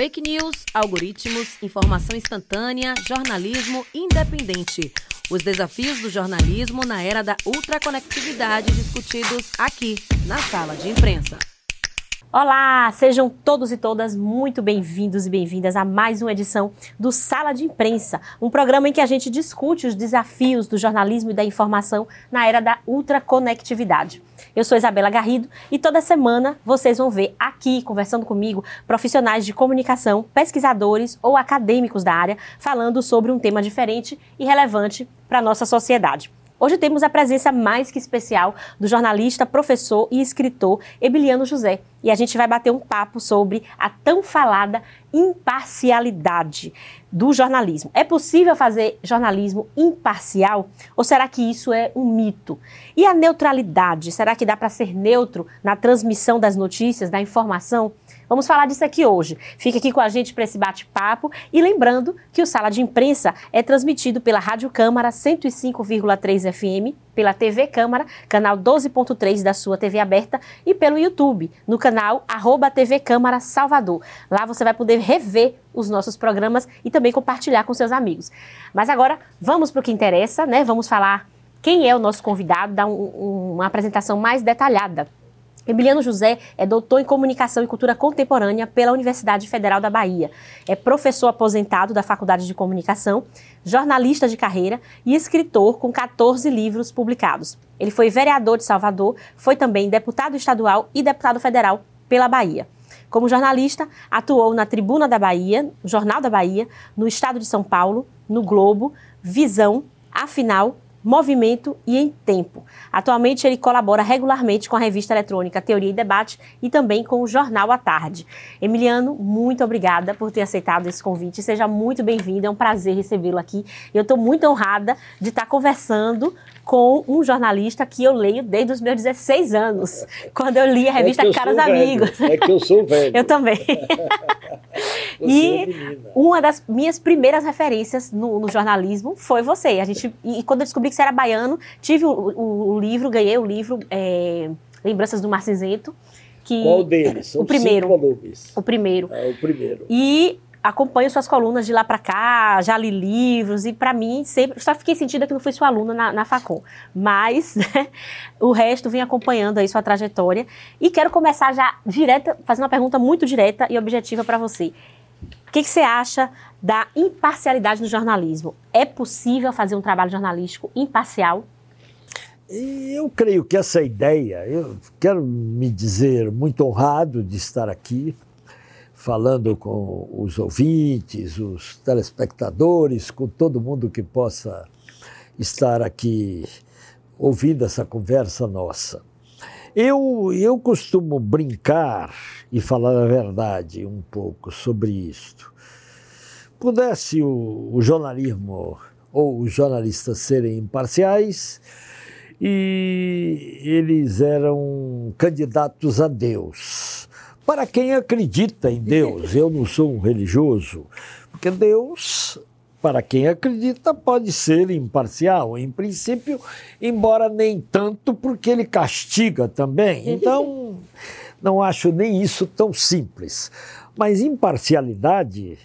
Fake news, algoritmos, informação instantânea, jornalismo independente. Os desafios do jornalismo na era da ultraconectividade discutidos aqui, na sala de imprensa. Olá, sejam todos e todas muito bem-vindos e bem-vindas a mais uma edição do Sala de Imprensa, um programa em que a gente discute os desafios do jornalismo e da informação na era da ultraconectividade. Eu sou Isabela Garrido e toda semana vocês vão ver aqui, conversando comigo, profissionais de comunicação, pesquisadores ou acadêmicos da área, falando sobre um tema diferente e relevante para a nossa sociedade. Hoje temos a presença mais que especial do jornalista, professor e escritor Emiliano José. E a gente vai bater um papo sobre a tão falada imparcialidade do jornalismo. É possível fazer jornalismo imparcial ou será que isso é um mito? E a neutralidade, será que dá para ser neutro na transmissão das notícias, da informação? Vamos falar disso aqui hoje. Fique aqui com a gente para esse bate-papo e lembrando que o Sala de Imprensa é transmitido pela Rádio Câmara 105,3 FM, pela TV Câmara, canal 12.3 da sua TV aberta e pelo YouTube, no canal arroba TV Câmara Salvador. Lá você vai poder rever os nossos programas e também compartilhar com seus amigos. Mas agora vamos para o que interessa, né? Vamos falar quem é o nosso convidado, dar um, um, uma apresentação mais detalhada Emiliano José é doutor em Comunicação e Cultura Contemporânea pela Universidade Federal da Bahia. É professor aposentado da Faculdade de Comunicação, jornalista de carreira e escritor com 14 livros publicados. Ele foi vereador de Salvador, foi também deputado estadual e deputado federal pela Bahia. Como jornalista, atuou na Tribuna da Bahia, Jornal da Bahia, no Estado de São Paulo, no Globo, Visão, Afinal movimento e em tempo. Atualmente ele colabora regularmente com a revista eletrônica Teoria e Debate e também com o Jornal à Tarde. Emiliano, muito obrigada por ter aceitado esse convite. Seja muito bem-vindo, é um prazer recebê-lo aqui. Eu estou muito honrada de estar conversando com um jornalista que eu leio desde os meus 16 anos, quando eu li a é revista é Caros Amigos. É que eu sou velho. eu também. e é uma das minhas primeiras referências no, no, jornalismo foi você. A gente, e quando eu descobri que você era baiano, tive o, o, o livro, ganhei o livro é, Lembranças do Mar Cinzento. Que, Qual deles? São o primeiro. O primeiro. É, o primeiro. E acompanho suas colunas de lá para cá, já li livros e para mim sempre só fiquei sentida que não fui sua aluna na, na Facom, mas né, o resto vem acompanhando aí sua trajetória e quero começar já direta, fazendo uma pergunta muito direta e objetiva para você. O que, que você acha da imparcialidade no jornalismo? É possível fazer um trabalho jornalístico imparcial? Eu creio que essa ideia, eu quero me dizer muito honrado de estar aqui, falando com os ouvintes, os telespectadores, com todo mundo que possa estar aqui ouvindo essa conversa nossa. Eu, eu costumo brincar e falar a verdade um pouco sobre isto. Pudesse o, o jornalismo ou os jornalistas serem imparciais e eles eram candidatos a Deus para quem acredita em Deus. Eu não sou um religioso, porque Deus, para quem acredita, pode ser imparcial, em princípio, embora nem tanto, porque ele castiga também. Então, não acho nem isso tão simples. Mas imparcialidade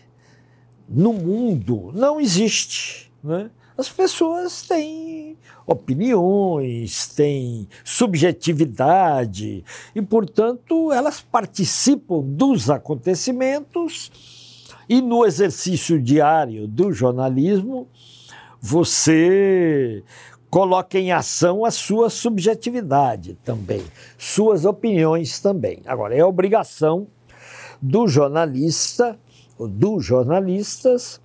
no mundo não existe. Né? As pessoas têm opiniões, têm subjetividade e, portanto, elas participam dos acontecimentos e no exercício diário do jornalismo você coloca em ação a sua subjetividade também, suas opiniões também. Agora, é obrigação do jornalista, ou dos jornalistas,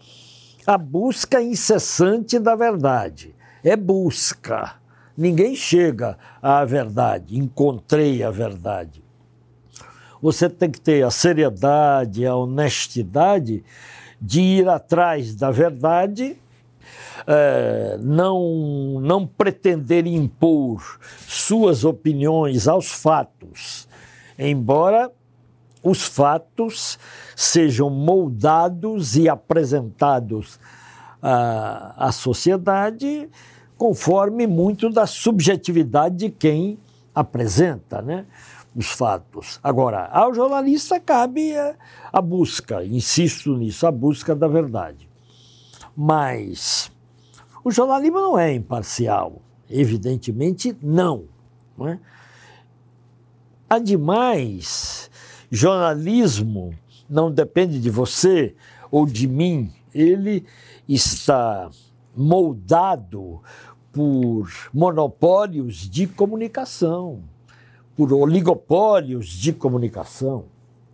a busca incessante da verdade. É busca. Ninguém chega à verdade, encontrei a verdade. Você tem que ter a seriedade, a honestidade de ir atrás da verdade, é, não, não pretender impor suas opiniões aos fatos, embora os fatos sejam moldados e apresentados à, à sociedade conforme muito da subjetividade de quem apresenta, né? Os fatos. Agora, ao jornalista cabe a, a busca, insisto nisso, a busca da verdade. Mas o jornalismo não é imparcial, evidentemente não. não é? Ademais, jornalismo não depende de você ou de mim, ele está moldado por monopólios de comunicação por oligopólios de comunicação.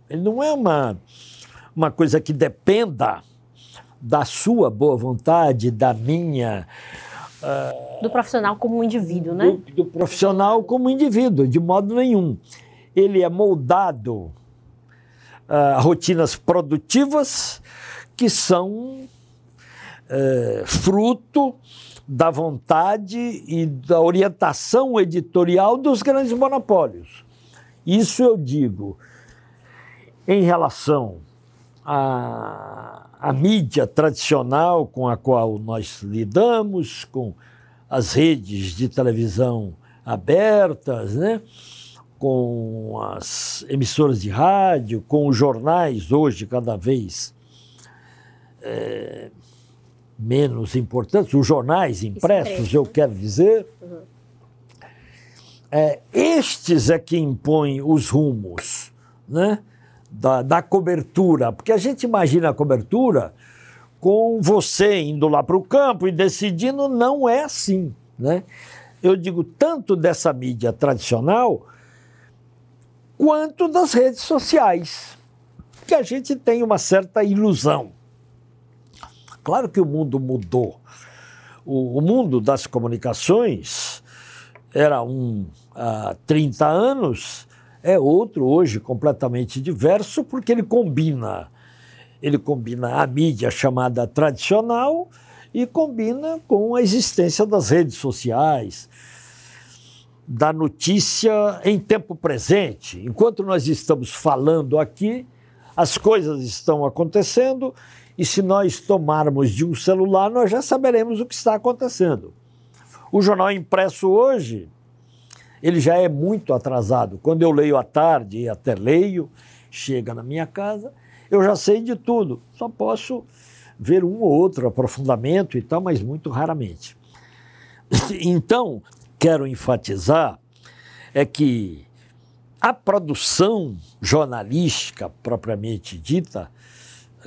Ele não é uma, uma coisa que dependa da sua boa vontade, da minha. Uh, do profissional como um indivíduo, né? Do, do, profissional como indivíduo, de modo nenhum. Ele é moldado uh, a rotinas produtivas que são uh, fruto da vontade e da orientação editorial dos grandes monopólios. Isso eu digo em relação à, à mídia tradicional com a qual nós lidamos, com as redes de televisão abertas, né? com as emissoras de rádio, com os jornais hoje cada vez é, menos importantes, os jornais impressos, eu quero dizer, uhum. é, estes é que impõem os rumos né, da, da cobertura, porque a gente imagina a cobertura com você indo lá para o campo e decidindo, não é assim. Né? Eu digo tanto dessa mídia tradicional quanto das redes sociais, que a gente tem uma certa ilusão Claro que o mundo mudou. O, o mundo das comunicações era um há 30 anos, é outro hoje completamente diverso, porque ele combina. Ele combina a mídia chamada tradicional e combina com a existência das redes sociais, da notícia em tempo presente. Enquanto nós estamos falando aqui, as coisas estão acontecendo e se nós tomarmos de um celular, nós já saberemos o que está acontecendo. O jornal impresso hoje, ele já é muito atrasado. Quando eu leio à tarde e até leio, chega na minha casa, eu já sei de tudo. Só posso ver um ou outro aprofundamento e tal, mas muito raramente. Então, quero enfatizar é que a produção jornalística propriamente dita,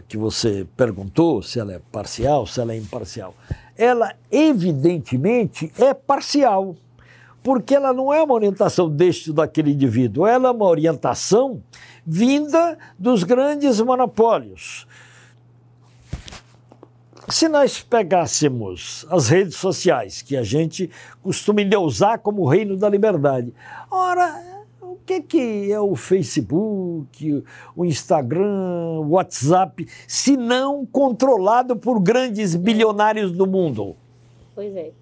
que você perguntou se ela é parcial, se ela é imparcial, ela evidentemente é parcial, porque ela não é uma orientação deste ou daquele indivíduo, ela é uma orientação vinda dos grandes monopólios. Se nós pegássemos as redes sociais, que a gente costuma usar como reino da liberdade, ora, que, que é o Facebook, o Instagram, o WhatsApp, se não controlado por grandes bilionários do mundo? Pois é.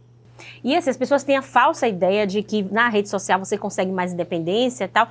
E assim, as pessoas têm a falsa ideia de que na rede social você consegue mais independência e tal.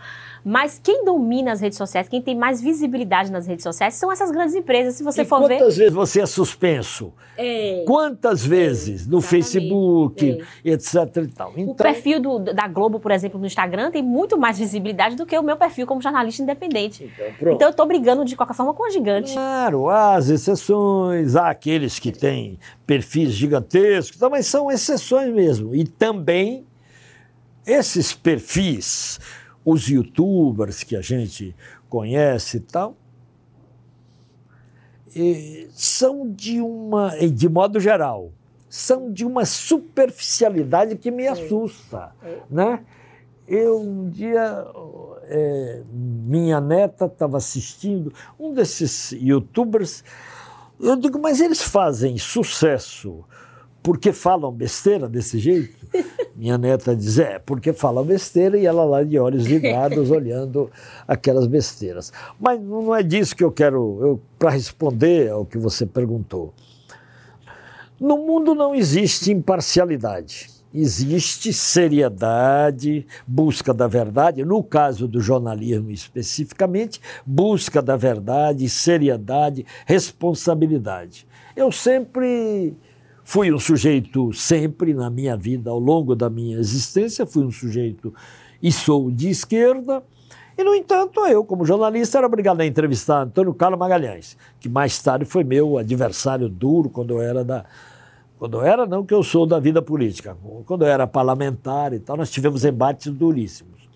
Mas quem domina as redes sociais, quem tem mais visibilidade nas redes sociais, são essas grandes empresas. Se você e for quantas ver. Quantas vezes você é suspenso? É. Quantas vezes? No Facebook, é. etc. E tal. Então... O perfil do, da Globo, por exemplo, no Instagram, tem muito mais visibilidade do que o meu perfil como jornalista independente. Então, então eu estou brigando de qualquer forma com a gigante. Claro, há as exceções, há aqueles que têm perfis gigantescos, mas são exceções mesmo. E também esses perfis os youtubers que a gente conhece e tal, e são de uma, de modo geral, são de uma superficialidade que me assusta, é. né? Eu um dia é, minha neta estava assistindo um desses youtubers, eu digo, mas eles fazem sucesso porque falam besteira desse jeito? Minha neta diz, é, porque falam besteira e ela lá de olhos vidrados olhando aquelas besteiras. Mas não é disso que eu quero, para responder ao que você perguntou. No mundo não existe imparcialidade. Existe seriedade, busca da verdade, no caso do jornalismo especificamente, busca da verdade, seriedade, responsabilidade. Eu sempre Fui um sujeito sempre na minha vida, ao longo da minha existência, fui um sujeito e sou de esquerda, E, no entanto, eu, como jornalista, era obrigado a entrevistar Antônio Carlos Magalhães, que mais tarde foi meu adversário duro quando eu era da. Quando eu era, não que eu sou da vida política, quando eu era parlamentar e tal, nós tivemos embates duríssimos.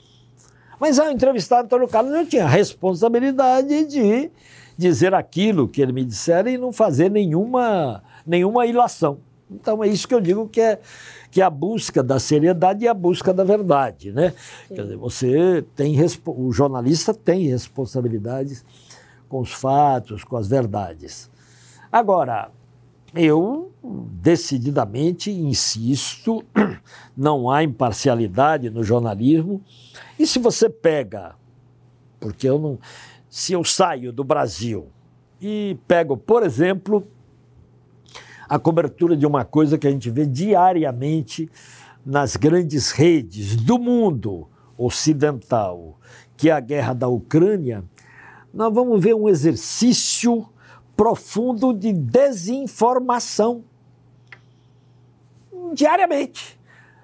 Mas ao entrevistar Antônio Carlos, eu tinha a responsabilidade de dizer aquilo que ele me dissera e não fazer nenhuma, nenhuma ilação. Então é isso que eu digo que é, que é a busca da seriedade e a busca da verdade, né? Sim. Quer dizer, você tem o jornalista tem responsabilidades com os fatos, com as verdades. Agora, eu decididamente insisto, não há imparcialidade no jornalismo. E se você pega, porque eu não, se eu saio do Brasil e pego, por exemplo, a cobertura de uma coisa que a gente vê diariamente nas grandes redes do mundo ocidental, que é a guerra da Ucrânia, nós vamos ver um exercício profundo de desinformação diariamente.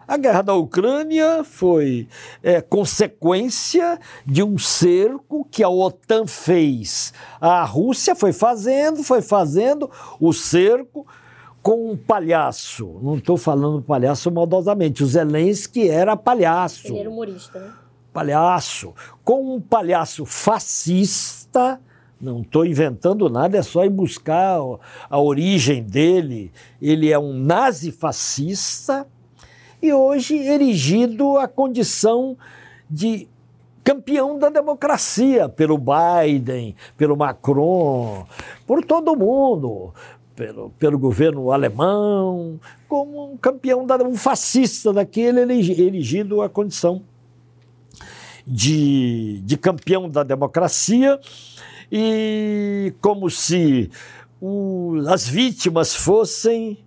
A guerra da Ucrânia foi é, consequência de um cerco que a OTAN fez. A Rússia foi fazendo, foi fazendo o cerco com um palhaço. Não estou falando palhaço maldosamente. O Zelensky era palhaço. Ele era humorista, né? Palhaço. Com um palhaço fascista. Não estou inventando nada, é só ir buscar a origem dele. Ele é um nazi fascista e hoje erigido à condição de campeão da democracia pelo Biden, pelo Macron, por todo mundo, pelo, pelo governo alemão, como um campeão, da, um fascista daquele erigido à condição de, de campeão da democracia. E como se o, as vítimas fossem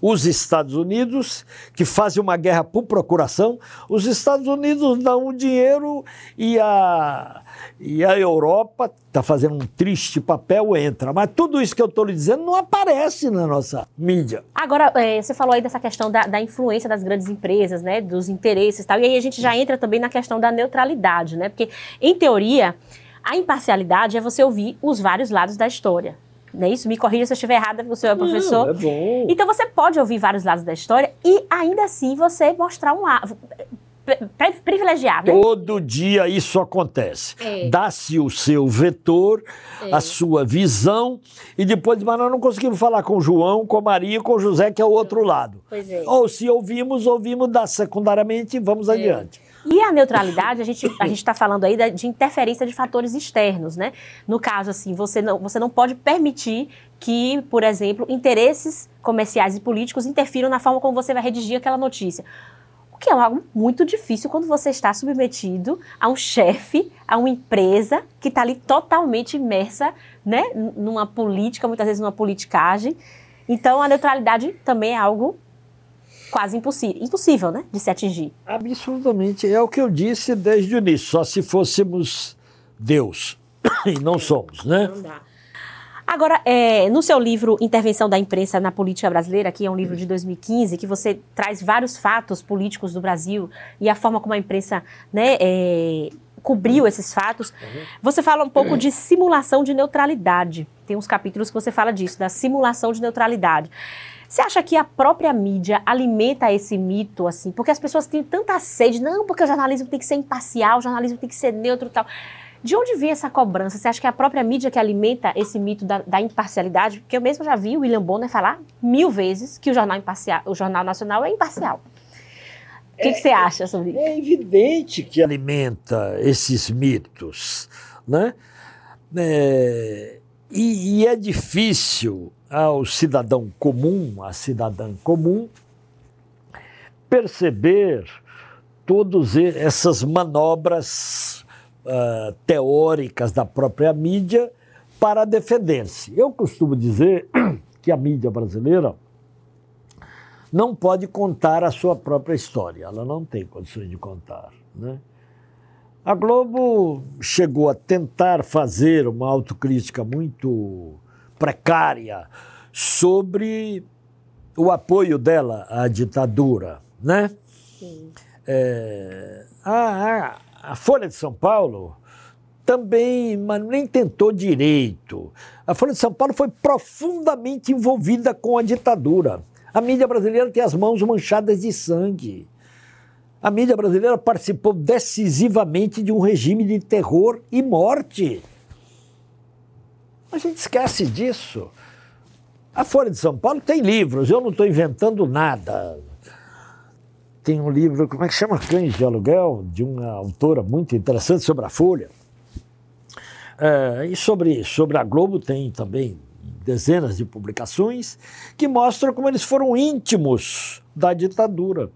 os Estados Unidos, que fazem uma guerra por procuração, os Estados Unidos dão o dinheiro e a, e a Europa está fazendo um triste papel, entra. Mas tudo isso que eu estou lhe dizendo não aparece na nossa mídia. Agora, é, você falou aí dessa questão da, da, influência das grandes empresas, né, dos interesses e tal, e aí a gente já entra também na questão da neutralidade, né, porque, em teoria, a imparcialidade é você ouvir os vários lados da história. Não é isso? Me corrija se eu estiver errada, porque o senhor é professor. Não, é bom. Então você pode ouvir vários lados da história e ainda assim você mostrar um lado privilegiar, né? Todo dia isso acontece. É. Dá-se o seu vetor, é. a sua visão, e depois, mas nós não conseguimos falar com o João, com a Maria com o José, que é o outro lado. Pois é. Ou se ouvimos, ouvimos da secundariamente e vamos é. adiante. E a neutralidade, a gente a está falando aí de interferência de fatores externos, né? No caso, assim, você não, você não pode permitir que, por exemplo, interesses comerciais e políticos interfiram na forma como você vai redigir aquela notícia. O que é algo muito difícil quando você está submetido a um chefe, a uma empresa que está ali totalmente imersa, né? Numa política, muitas vezes numa politicagem. Então, a neutralidade também é algo quase impossível, impossível, né, de se atingir. Absolutamente. É o que eu disse desde o início. Só se fôssemos Deus. e não somos, né? Não dá. Agora, é, no seu livro Intervenção da Imprensa na Política Brasileira, que é um livro de 2015, que você traz vários fatos políticos do Brasil e a forma como a imprensa né, é, cobriu esses fatos, você fala um pouco de simulação de neutralidade. Tem uns capítulos que você fala disso, da simulação de neutralidade. Você acha que a própria mídia alimenta esse mito, assim? Porque as pessoas têm tanta sede, não, porque o jornalismo tem que ser imparcial, o jornalismo tem que ser neutro e tal. De onde vem essa cobrança? Você acha que é a própria mídia que alimenta esse mito da, da imparcialidade? Porque eu mesmo já vi o William Bonner falar mil vezes que o jornal, imparcial, o jornal nacional é imparcial. O que, é, que, você acha sobre isso? É evidente que alimenta esses mitos, né? É, e, e é difícil ao cidadão comum, à cidadã comum, perceber todas essas manobras uh, teóricas da própria mídia para defender-se. Eu costumo dizer que a mídia brasileira não pode contar a sua própria história, ela não tem condições de contar. Né? A Globo chegou a tentar fazer uma autocrítica muito precária sobre o apoio dela à ditadura, né? Sim. É, a, a, a, Folha de São Paulo também, mas nem tentou direito. A Folha de São Paulo foi profundamente envolvida com a ditadura. A mídia brasileira tem as mãos manchadas de sangue. A mídia brasileira participou decisivamente de um regime de terror e morte. A gente esquece disso. A Folha de São Paulo tem livros, eu não estou inventando nada. Tem um livro, como é que chama? Cães de Aluguel, de uma autora muito interessante sobre a Folha. É, e sobre, sobre a Globo tem também dezenas de publicações que mostram como eles foram íntimos da ditadura.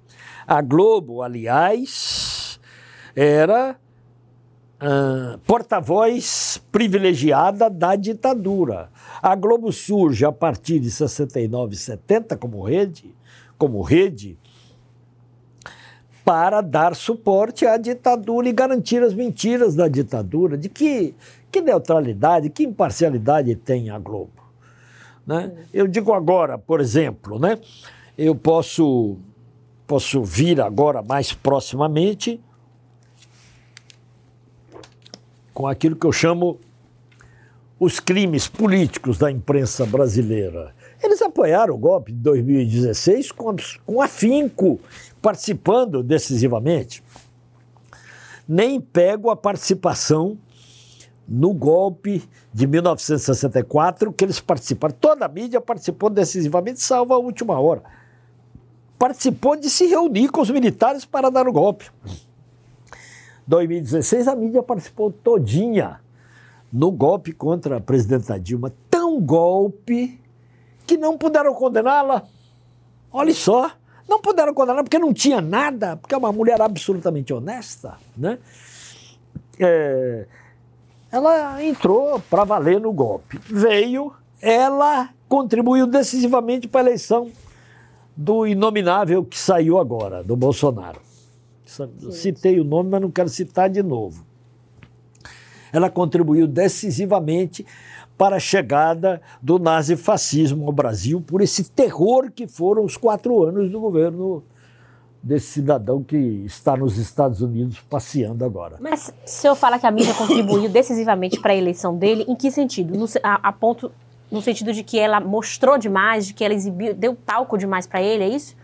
A Globo, aliás, era uh, porta-voz privilegiada da ditadura. A Globo surge a partir de 69 e 70 como rede, como rede para dar suporte à ditadura e garantir as mentiras da ditadura. De que, que neutralidade, que imparcialidade tem a Globo? Né? Eu digo agora, por exemplo, né? eu posso, posso vir agora mais proximamente com aquilo que eu chamo os crimes políticos da imprensa brasileira. Eles apoiaram o golpe de 2016 com, com afinco, participando decisivamente. Nem pego a participação no golpe de 1964, que eles participaram. Toda a mídia participou decisivamente, salvo a última hora. Participou de se reunir com os militares para dar o golpe. 2016, a mídia participou todinha no golpe contra a presidenta Dilma. Tão golpe que não puderam condená-la. Olha só, não puderam condená-la porque não tinha nada, porque é uma mulher absolutamente honesta, né? É, ela entrou para valer no golpe. Veio, ela contribuiu decisivamente para a eleição do inominável que saiu agora, do Bolsonaro. Citei o nome, mas não quero citar de novo. Ela contribuiu decisivamente para a chegada do nazifascismo ao Brasil, por esse terror que foram os quatro anos do governo desse cidadão que está nos Estados Unidos passeando agora. Mas se eu falar que a mídia contribuiu decisivamente para a eleição dele, em que sentido? No, a, a, ponto, no sentido de que ela mostrou demais, de que ela exibiu, deu palco demais para ele, é isso?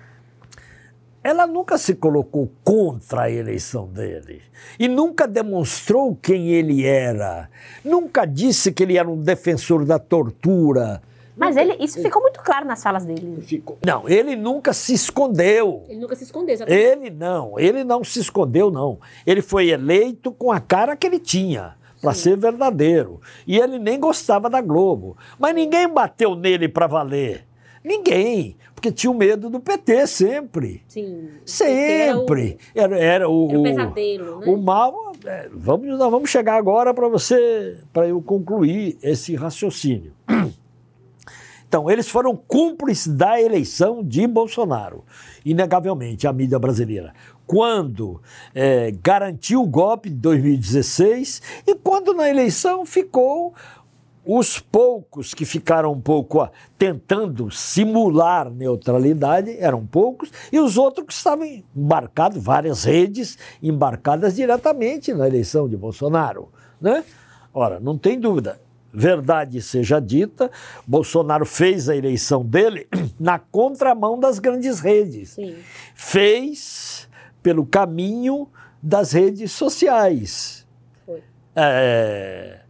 Ela nunca se colocou contra a eleição dele e nunca demonstrou quem ele era. Nunca disse que ele era um defensor da tortura. Mas ele, isso ficou muito claro nas falas dele. Ficou. Não, ele nunca se escondeu. Ele nunca se escondeu. Exatamente. Ele não, ele não se escondeu, não. Ele foi eleito com a cara que ele tinha, para ser verdadeiro. E ele nem gostava da Globo. Mas ninguém bateu nele para valer. Ninguém porque tinha o medo do PT sempre. Sim. Sempre. Era o, era, era o, era o pesadelo, né? O mal. É, vamos, nós vamos chegar agora para você, para eu concluir esse raciocínio. Então, eles foram cúmplices da eleição de Bolsonaro, inegavelmente, a mídia brasileira. Quando é, garantiu o golpe de 2016 e quando na eleição ficou os poucos que ficaram um pouco ó, tentando simular neutralidade eram poucos, e os outros que estavam embarcados, várias redes embarcadas diretamente na eleição de Bolsonaro. Né? Ora, não tem dúvida, verdade seja dita, Bolsonaro fez a eleição dele na contramão das grandes redes. Sim. Fez pelo caminho das redes sociais. Foi. É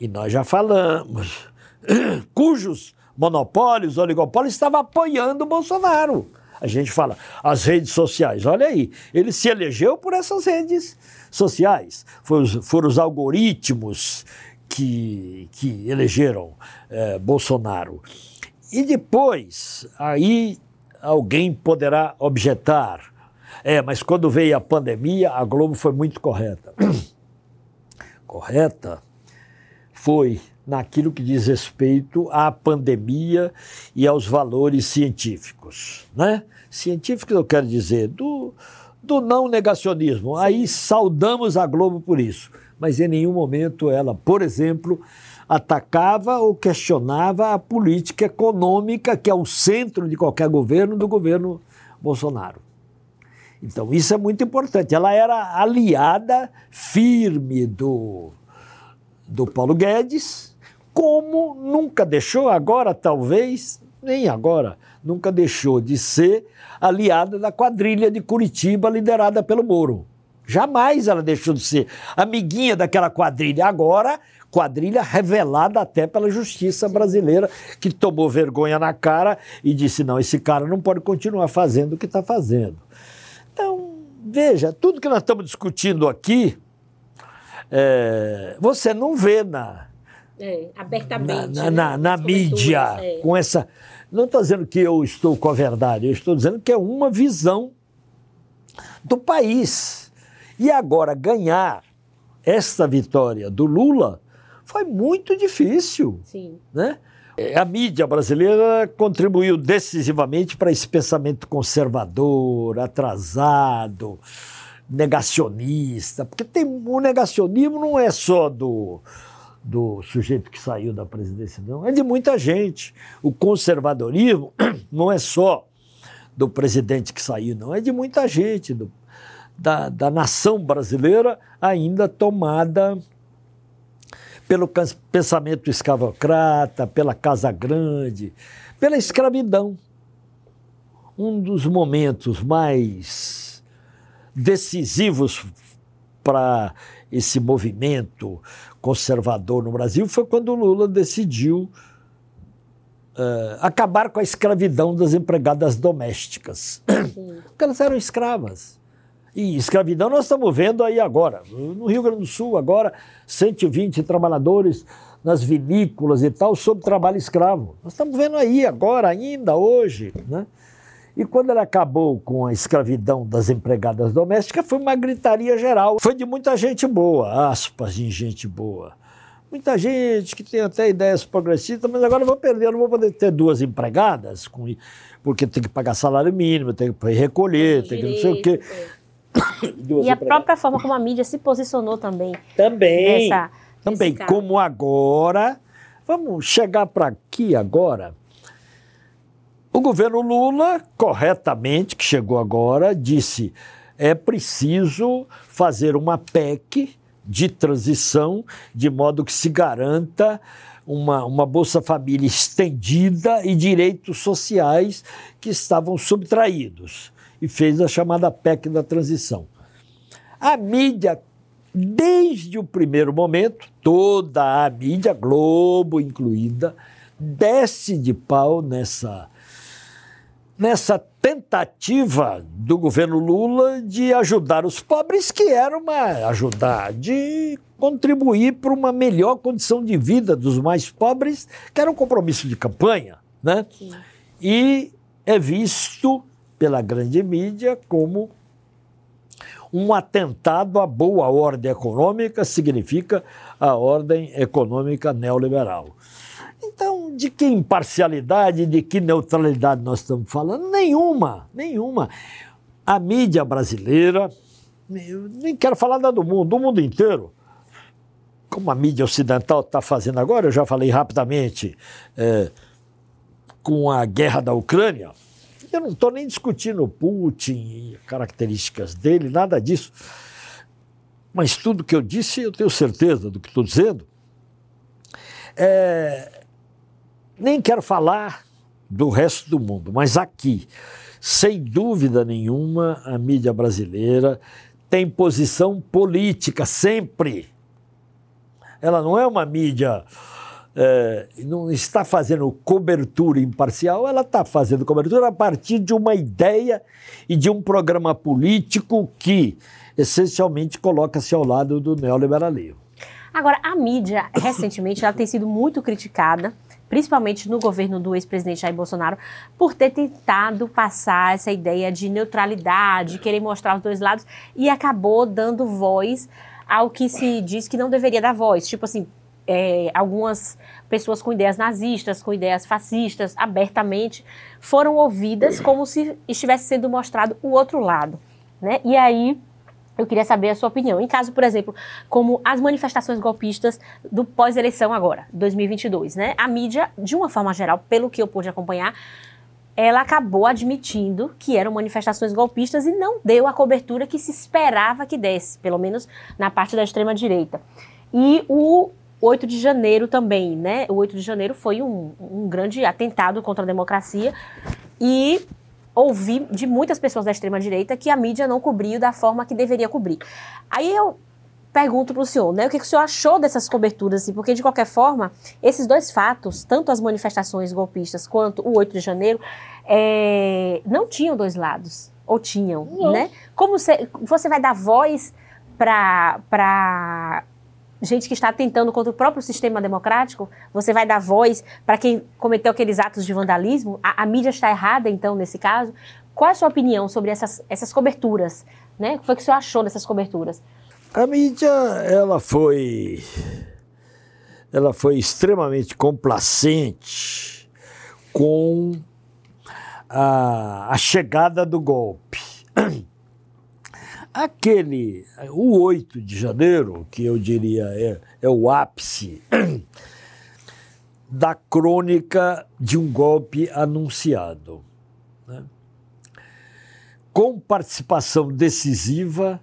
e nós já falamos, cujos monopólios, oligopólios estavam apoiando o Bolsonaro. A gente fala, as redes sociais, olha aí, ele se elegeu por essas redes sociais. Foram os, foram os algoritmos que, que elegeram é, Bolsonaro. E depois, aí alguém poderá objetar. É, mas quando veio a pandemia, a Globo foi muito correta. correta? Foi naquilo que diz respeito à pandemia e aos valores científicos. Né? Científicos, eu quero dizer, do, do não negacionismo. Aí saudamos a Globo por isso. Mas em nenhum momento ela, por exemplo, atacava ou questionava a política econômica, que é o centro de qualquer governo, do governo Bolsonaro. Então, isso é muito importante. Ela era aliada firme do, do Paulo Guedes, como nunca deixou, agora talvez, nem agora, nunca deixou de ser aliada da quadrilha de Curitiba liderada pelo Moro. Jamais ela deixou de ser amiguinha daquela quadrilha. Agora, quadrilha revelada até pela justiça brasileira, que tomou vergonha na cara e disse: não, esse cara não pode continuar fazendo o que está fazendo. Então, veja, tudo que nós estamos discutindo aqui, é, você não vê na. É, abertamente. Na, na, né? na mídia, é. com essa. Não estou dizendo que eu estou com a verdade, eu estou dizendo que é uma visão do país. E agora, ganhar esta vitória do Lula foi muito difícil. Sim. Né? A mídia brasileira contribuiu decisivamente para esse pensamento conservador, atrasado, negacionista, porque tem, o negacionismo não é só do, do sujeito que saiu da presidência, não, é de muita gente. O conservadorismo não é só do presidente que saiu, não, é de muita gente, do, da, da nação brasileira ainda tomada pelo pensamento escravocrata, pela Casa Grande, pela escravidão. Um dos momentos mais decisivos para esse movimento conservador no Brasil foi quando Lula decidiu uh, acabar com a escravidão das empregadas domésticas. Porque elas eram escravas. E escravidão nós estamos vendo aí agora. No Rio Grande do Sul, agora, 120 trabalhadores nas vinícolas e tal, sob trabalho escravo. Nós estamos vendo aí agora, ainda hoje. Né? E quando ele acabou com a escravidão das empregadas domésticas, foi uma gritaria geral. Foi de muita gente boa, aspas de gente boa. Muita gente que tem até ideias progressistas, mas agora eu vou perder, eu não vou poder ter duas empregadas, com, porque tem que pagar salário mínimo, tem que recolher, tem que não sei o quê. e a própria forma como a mídia se posicionou também. Também. Nessa, também. Como agora. Vamos chegar para aqui agora. O governo Lula, corretamente, que chegou agora, disse: é preciso fazer uma PEC de transição, de modo que se garanta uma, uma Bolsa Família estendida e direitos sociais que estavam subtraídos e fez a chamada PEC da transição. A mídia, desde o primeiro momento, toda a mídia, Globo incluída, desce de pau nessa, nessa tentativa do governo Lula de ajudar os pobres, que era uma ajudar, de contribuir para uma melhor condição de vida dos mais pobres, que era um compromisso de campanha, né? Sim. E é visto pela grande mídia como um atentado à boa ordem econômica, significa a ordem econômica neoliberal. Então, de que imparcialidade, de que neutralidade nós estamos falando? Nenhuma, nenhuma. A mídia brasileira, nem quero falar nada do mundo, do mundo inteiro, como a mídia ocidental está fazendo agora, eu já falei rapidamente é, com a guerra da Ucrânia, eu não estou nem discutindo Putin características dele, nada disso. Mas tudo que eu disse, eu tenho certeza do que estou dizendo. É, nem quero falar do resto do mundo, mas aqui, sem dúvida nenhuma, a mídia brasileira tem posição política sempre. Ela não é uma mídia é, não está fazendo cobertura imparcial, ela está fazendo cobertura a partir de uma ideia e de um programa político que essencialmente coloca-se ao lado do neoliberalismo. Agora, a mídia, recentemente, ela tem sido muito criticada, principalmente no governo do ex-presidente Jair Bolsonaro, por ter tentado passar essa ideia de neutralidade, querer mostrar os dois lados, e acabou dando voz ao que se diz que não deveria dar voz. Tipo assim, é, algumas pessoas com ideias nazistas, com ideias fascistas, abertamente, foram ouvidas como se estivesse sendo mostrado o outro lado. Né? E aí, eu queria saber a sua opinião. Em caso, por exemplo, como as manifestações golpistas do pós-eleição agora, 2022, né? A mídia, de uma forma geral, pelo que eu pude acompanhar, ela acabou admitindo que eram manifestações golpistas e não deu a cobertura que se esperava que desse, pelo menos na parte da extrema direita. E o 8 de janeiro também, né? O 8 de janeiro foi um, um grande atentado contra a democracia e ouvi de muitas pessoas da extrema-direita que a mídia não cobriu da forma que deveria cobrir. Aí eu pergunto para o senhor, né? O que, que, o senhor achou dessas coberturas? Assim, porque, de qualquer forma, esses dois fatos, tanto as manifestações golpistas quanto o 8 de janeiro, é, não tinham dois lados. Ou tinham, não. né? Como você, você vai dar voz para gente que está tentando contra o próprio sistema democrático? Você vai dar voz para quem cometeu aqueles atos de vandalismo? A, a, mídia está errada, então, nesse caso? Qual é a sua opinião sobre essas, essas coberturas? Né? O que foi que o senhor achou dessas coberturas? A mídia, ela foi, ela foi extremamente complacente com a, a chegada do golpe. Aquele, o 8 de janeiro, que eu diria é, é o ápice da crônica de um golpe anunciado. Né? Com participação decisiva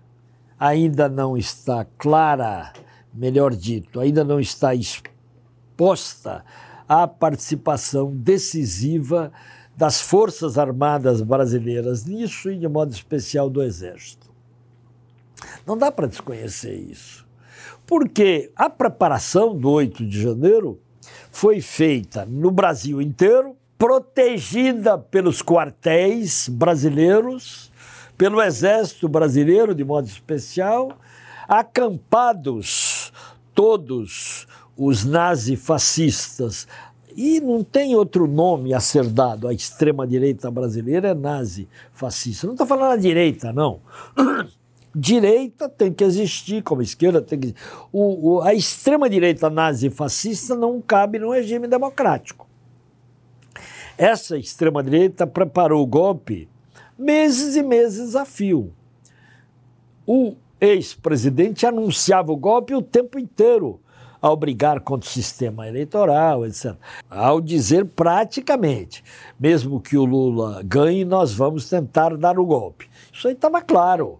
ainda não está clara, melhor dito, ainda não está exposta a participação decisiva das Forças Armadas Brasileiras nisso e, de modo especial, do Exército. Não dá para desconhecer isso. Porque a preparação do 8 de janeiro foi feita no Brasil inteiro, protegida pelos quartéis brasileiros pelo Exército Brasileiro, de modo especial, acampados todos os nazifascistas. E não tem outro nome a ser dado à extrema-direita brasileira, é nazi-fascista. Não estou falando a direita, não. direita tem que existir, como a esquerda tem que o, o, A extrema-direita nazi-fascista não cabe no regime democrático. Essa extrema-direita preparou o golpe meses e meses a fio. O ex-presidente anunciava o golpe o tempo inteiro ao brigar contra o sistema eleitoral, etc. Ao dizer praticamente, mesmo que o Lula ganhe, nós vamos tentar dar o golpe. Isso aí estava claro.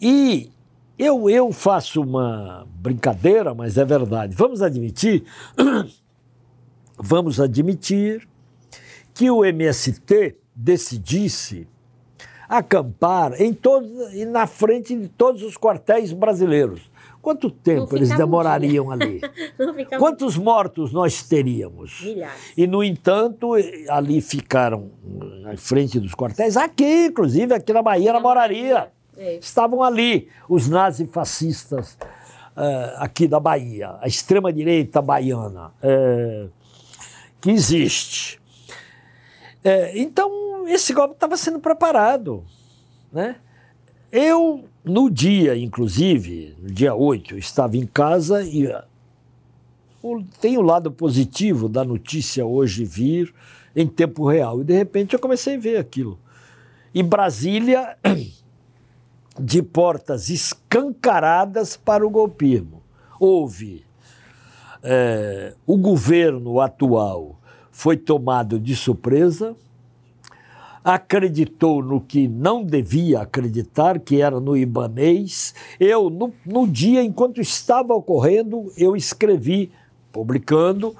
E eu, eu faço uma brincadeira, mas é verdade. Vamos admitir, vamos admitir que o MST decidisse acampar em todos, na frente de todos os quartéis brasileiros. Quanto tempo eles demorariam um ali? Quantos mortos nós teríamos? Milhares. E, no entanto, ali ficaram na frente dos quartéis, aqui, inclusive, aqui na Bahia, na Moraria. É. Estavam ali os nazifascistas uh, aqui da Bahia, a extrema-direita baiana, uh, que existe. Uh, então, esse golpe estava sendo preparado. Né? Eu, no dia, inclusive, no dia 8, eu estava em casa e tem o lado positivo da notícia hoje vir em tempo real. E de repente eu comecei a ver aquilo. E Brasília, de portas escancaradas para o golpismo. Houve. É, o governo atual foi tomado de surpresa acreditou no que não devia acreditar, que era no Ibanês. Eu, no, no dia, enquanto estava ocorrendo, eu escrevi, publicando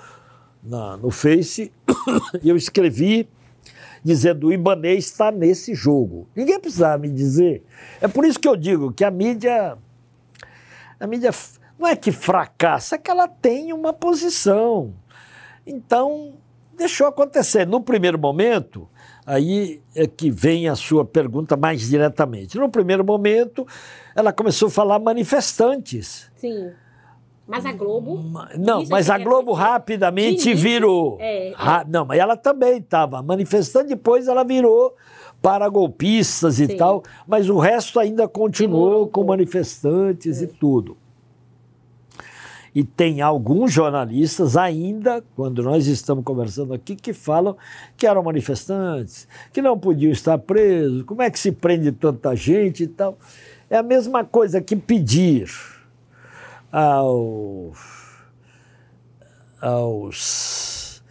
na, no Face, eu escrevi dizendo o Ibanês está nesse jogo. Ninguém precisava me dizer. É por isso que eu digo que a mídia. A mídia não é que fracassa, é que ela tem uma posição. Então, deixou acontecer. No primeiro momento, Aí é que vem a sua pergunta mais diretamente. No primeiro momento, ela começou a falar manifestantes. Sim. Mas a Globo. Não, mas a Globo rapidamente virou. É, é. não, mas ela também estava manifestando, depois ela virou para golpistas e Sim. tal, mas o resto ainda continuou com manifestantes é. e tudo. E tem alguns jornalistas ainda, quando nós estamos conversando aqui, que falam que eram manifestantes, que não podiam estar presos, como é que se prende tanta gente e tal. É a mesma coisa que pedir ao, aos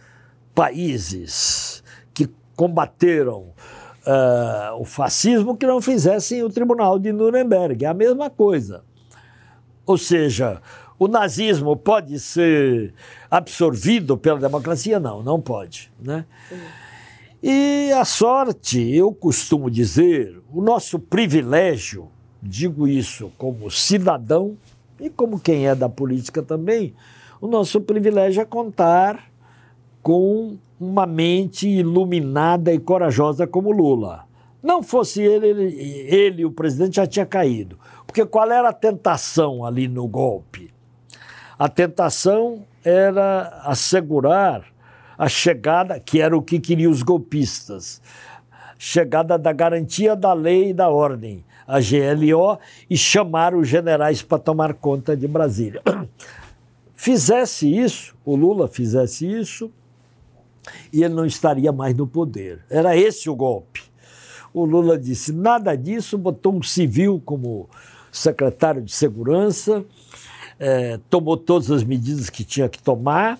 países que combateram uh, o fascismo que não fizessem o Tribunal de Nuremberg. É a mesma coisa. Ou seja, O nazismo pode ser absorvido pela democracia? Não, não pode. Né? E a sorte, eu costumo dizer, o nosso privilégio, digo isso como cidadão e como quem é da política também, o nosso privilégio é contar com uma mente iluminada e corajosa como Lula. Não fosse ele, ele, ele, o presidente, já tinha caído. Porque qual era a tentação ali no golpe? A tentação era assegurar a chegada, que era o que queriam os golpistas, chegada da garantia da lei e da ordem, a GLO, e chamar os generais para tomar conta de Brasília. Fizesse isso, o Lula fizesse isso, e ele não estaria mais no poder. Era esse o golpe. O Lula disse nada disso, botou um civil como secretário de segurança, é, tomou todas as medidas que tinha que tomar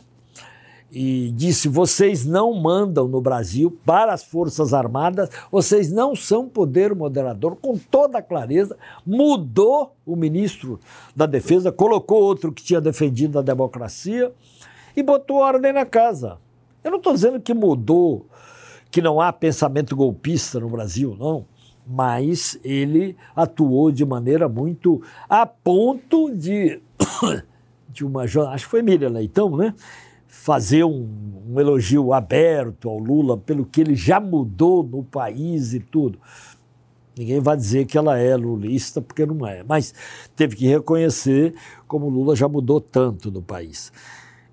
e disse: vocês não mandam no Brasil para as Forças Armadas, vocês não são poder moderador, com toda clareza. Mudou o ministro da Defesa, colocou outro que tinha defendido a democracia e botou ordem na casa. Eu não estou dizendo que mudou, que não há pensamento golpista no Brasil, não. Mas ele atuou de maneira muito. a ponto de. de uma. Acho que foi Miriam Leitão, né? Fazer um, um elogio aberto ao Lula pelo que ele já mudou no país e tudo. Ninguém vai dizer que ela é lulista, porque não é. Mas teve que reconhecer como Lula já mudou tanto no país.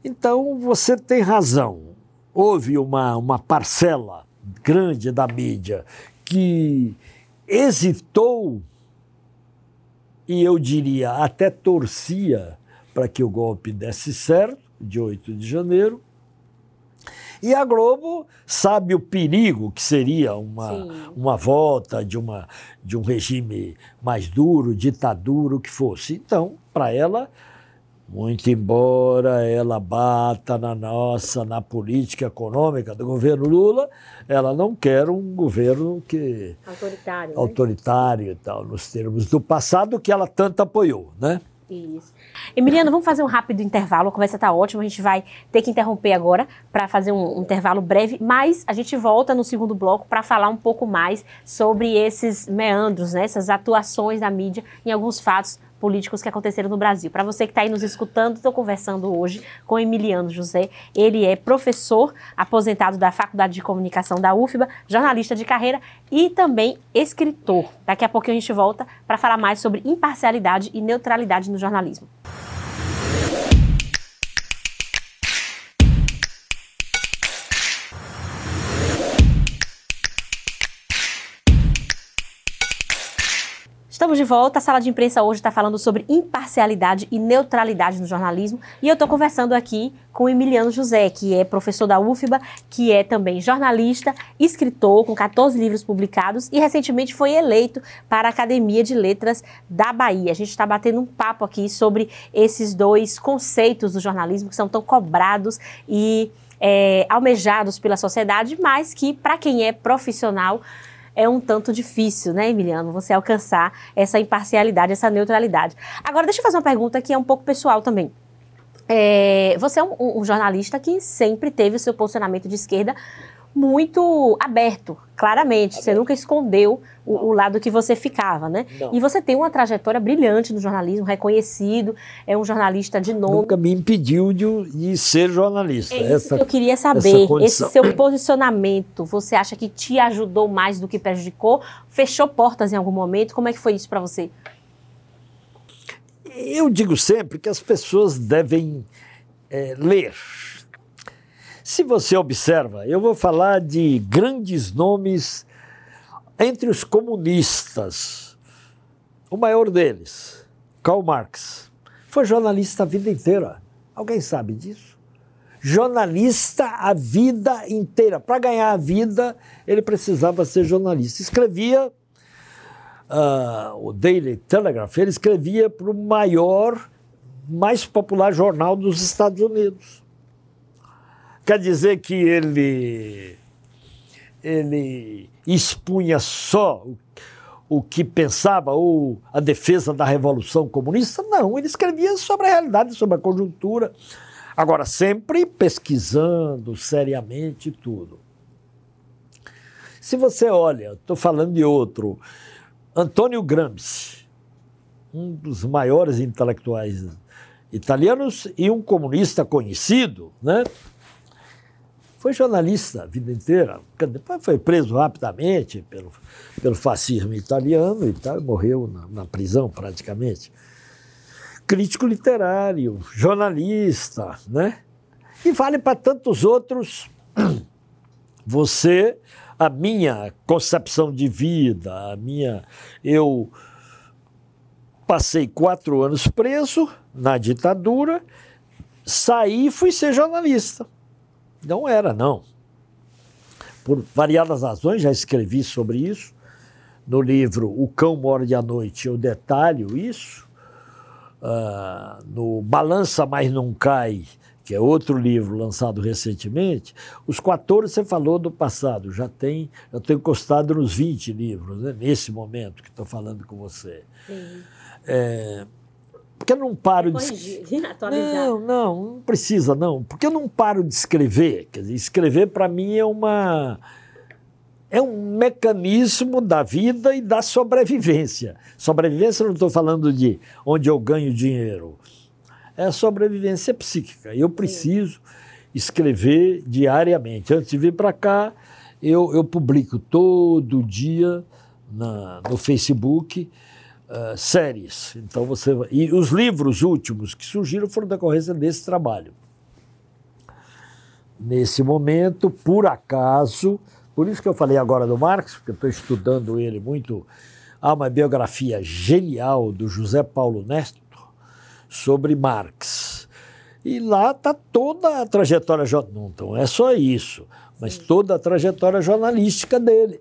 Então, você tem razão houve uma, uma parcela grande da mídia que hesitou e eu diria até torcia para que o golpe desse certo, de 8 de janeiro. E a Globo sabe o perigo que seria uma, uma volta de, uma, de um regime mais duro, ditadura, o que fosse. Então, para ela, muito embora ela bata na nossa, na política econômica do governo Lula, ela não quer um governo que autoritário, né? autoritário e tal, nos termos do passado que ela tanto apoiou, né? Isso. Emiliano, vamos fazer um rápido intervalo. A conversa está ótima. A gente vai ter que interromper agora para fazer um, um, intervalo breve, mas a gente volta no segundo bloco para falar um pouco mais sobre esses meandros, né, essas atuações da mídia em alguns fatos políticos que aconteceram no Brasil. Para você que está aí nos escutando, estou conversando hoje com Emiliano José. Ele é professor aposentado da Faculdade de Comunicação da UFBA, jornalista de carreira e também escritor. Daqui a pouco a gente volta para falar mais sobre imparcialidade e neutralidade no jornalismo. Estamos de volta. A sala de imprensa hoje está falando sobre imparcialidade e neutralidade no jornalismo. E eu estou conversando aqui com o Emiliano José, que é professor da UFBA, que é também jornalista, escritor, com 14 livros publicados e recentemente foi eleito para a Academia de Letras da Bahia. A gente está batendo um papo aqui sobre esses dois conceitos do jornalismo que são tão cobrados e é, almejados pela sociedade, mas que, para quem é profissional, é um tanto difícil, né, Emiliano, você alcançar essa imparcialidade, essa neutralidade. Agora, deixa eu fazer uma pergunta que é um pouco pessoal também. É, você é um, um, jornalista que sempre teve o seu posicionamento de esquerda muito aberto, claramente. Aberto. Você nunca escondeu o, o, lado que você ficava, né? Não. E você tem uma trajetória brilhante no jornalismo, reconhecido, é um jornalista de nome. Nunca me impediu de, de ser jornalista. É essa, que eu queria saber. Esse seu posicionamento, você acha que te ajudou mais do que prejudicou? Fechou portas em algum momento? Como é que foi isso para você? Eu digo sempre que as pessoas devem é, ler se você observa, eu vou falar de grandes nomes entre os comunistas. O maior deles, Karl Marx, foi jornalista a vida inteira. Alguém sabe disso? Jornalista a vida inteira. Para ganhar a vida, ele precisava ser jornalista. Escrevia uh, o Daily Telegraph, ele escrevia para o maior, mais popular jornal dos Estados Unidos. Quer dizer que ele, ele expunha só o que pensava ou a defesa da revolução comunista. Não, ele escrevia sobre a realidade, sobre a conjuntura. Agora, sempre pesquisando seriamente tudo. Se você olha, estou falando de outro, Antônio Gramsci, um dos maiores intelectuais italianos e um comunista conhecido, né? Foi jornalista a vida inteira, depois foi preso rapidamente pelo, pelo fascismo italiano e tal, morreu na, na prisão praticamente. Crítico literário, jornalista, né? E vale para tantos outros. Você, a minha concepção de vida, a minha. Eu passei quatro anos preso na ditadura, saí e fui ser jornalista. Não era, não. Por variadas razões, já escrevi sobre isso. No livro O Cão Morde à Noite, eu detalho isso. Uh, no Balança Mas Não Cai, que é outro livro lançado recentemente, os 14 você falou do passado, já tem, eu tenho encostado nos 20 livros, né, nesse momento que estou falando com você. É, porque eu não paro de. Não, não, não precisa, não. Porque eu não paro de escrever. Quer dizer, escrever para mim é uma. É um mecanismo da vida e da sobrevivência. Sobrevivência, eu não estou falando de onde eu ganho dinheiro. É a sobrevivência psíquica. Eu preciso escrever diariamente. Antes de vir para cá, eu, eu publico todo dia na, no Facebook uh, séries. Então você e os livros últimos que surgiram foram decorrência desse trabalho. Nesse momento, por acaso, por isso que eu falei agora do Marx, porque estou estudando ele muito. Há uma biografia genial do José Paulo Nesto sobre Marx. E lá está toda a trajetória, não é só isso, mas toda a trajetória jornalística dele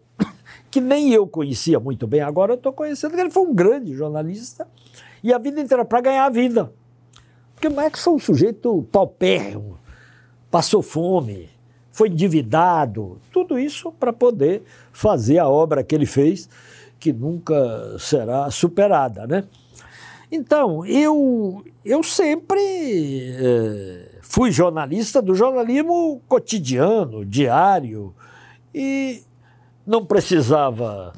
que nem eu conhecia muito bem, agora eu estou conhecendo que ele foi um grande jornalista e a vida inteira para ganhar a vida. Porque Marx foi um sujeito paupérrimo, passou fome, foi endividado, tudo isso para poder fazer a obra que ele fez, que nunca será superada, né? Então, eu, eu sempre é, fui jornalista do jornalismo cotidiano, diário, e não precisava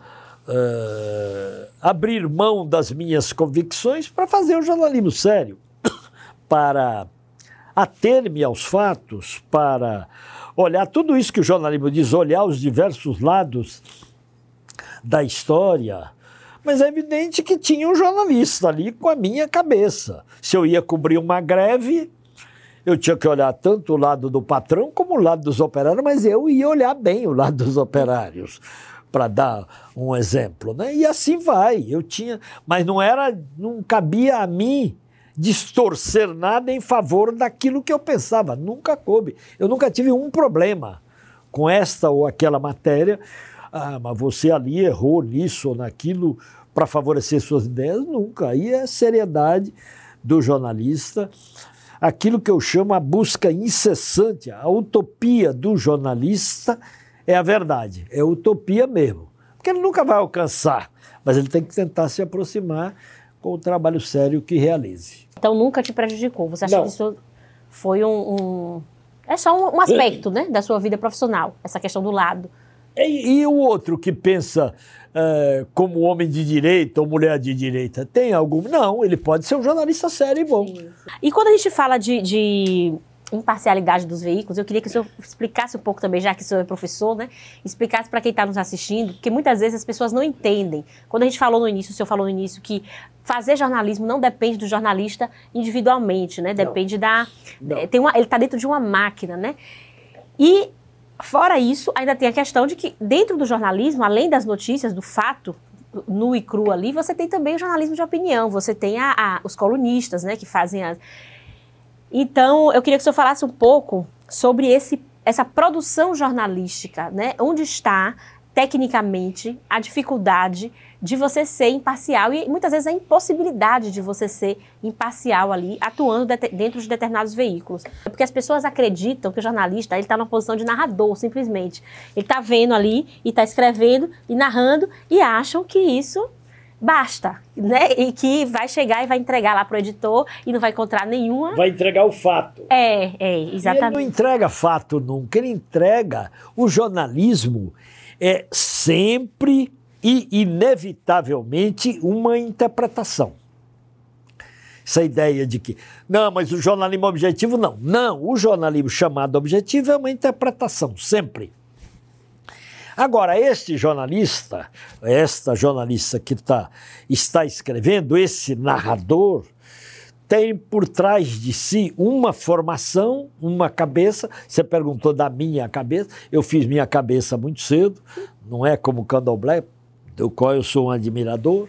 uh, abrir mão das minhas convicções para fazer o jornalismo sério, para ater-me aos fatos, para olhar tudo isso que o jornalismo diz, olhar os diversos lados da história. Mas é evidente que tinha um jornalista ali com a minha cabeça. Se eu ia cobrir uma greve, eu tinha que olhar tanto o lado do patrão como o lado dos operários, mas eu ia olhar bem o lado dos operários, para dar um exemplo, né? E assim vai. Eu tinha, mas não era, não cabia a mim distorcer nada em favor daquilo que eu pensava. Nunca coube. Eu nunca tive um problema com esta ou aquela matéria. Ah, mas você ali errou nisso ou naquilo para favorecer suas ideias? Nunca. Aí é seriedade do jornalista aquilo que eu chamo a busca incessante, a utopia do jornalista é a verdade, é utopia mesmo. Porque ele nunca vai alcançar, mas ele tem que tentar se aproximar com o trabalho sério que realize. Então nunca te prejudicou? Você acha Não. que isso foi um, um... É só um, um aspecto né, da sua vida profissional, essa questão do lado. E, e o outro que pensa uh, como homem de direita ou mulher de direita, tem algum? Não, ele pode ser um jornalista sério e bom. Sim. E quando a gente fala de, de imparcialidade dos veículos, eu queria que o senhor explicasse um pouco também, já que o senhor é professor, né? Explicasse para quem está nos assistindo, porque muitas vezes as pessoas não entendem. Quando a gente falou no início, o senhor falou no início que fazer jornalismo não depende do jornalista individualmente, né? Depende não. da. Não. Tem uma, ele está dentro de uma máquina, né? E Fora isso, ainda tem a questão de que dentro do jornalismo, além das notícias, do fato nu e cru ali, você tem também o jornalismo de opinião, você tem a, a, os colunistas, né, que fazem as... Então, eu queria que o senhor falasse um pouco sobre esse, essa produção jornalística, né, onde está tecnicamente a dificuldade de você ser imparcial e muitas vezes a impossibilidade de você ser imparcial ali, atuando de dentro de determinados veículos. Porque as pessoas acreditam que o jornalista ele está numa posição de narrador, simplesmente. Ele está vendo ali e está escrevendo e narrando e acham que isso basta, né? E que vai chegar e vai entregar lá pro editor e não vai encontrar nenhuma. Vai entregar o fato. É, é, exatamente. ele não entrega fato nunca, ele entrega o jornalismo é sempre e inevitavelmente uma interpretação. Essa ideia de que, não, mas o jornalismo objetivo, não. Não, o jornalismo chamado objetivo é uma interpretação, sempre. Agora, este jornalista, esta jornalista que tá, está escrevendo, esse narrador, tem por trás de si uma formação, uma cabeça. Você perguntou da minha cabeça, eu fiz minha cabeça muito cedo, não é como Candomblé, do qual eu sou um admirador,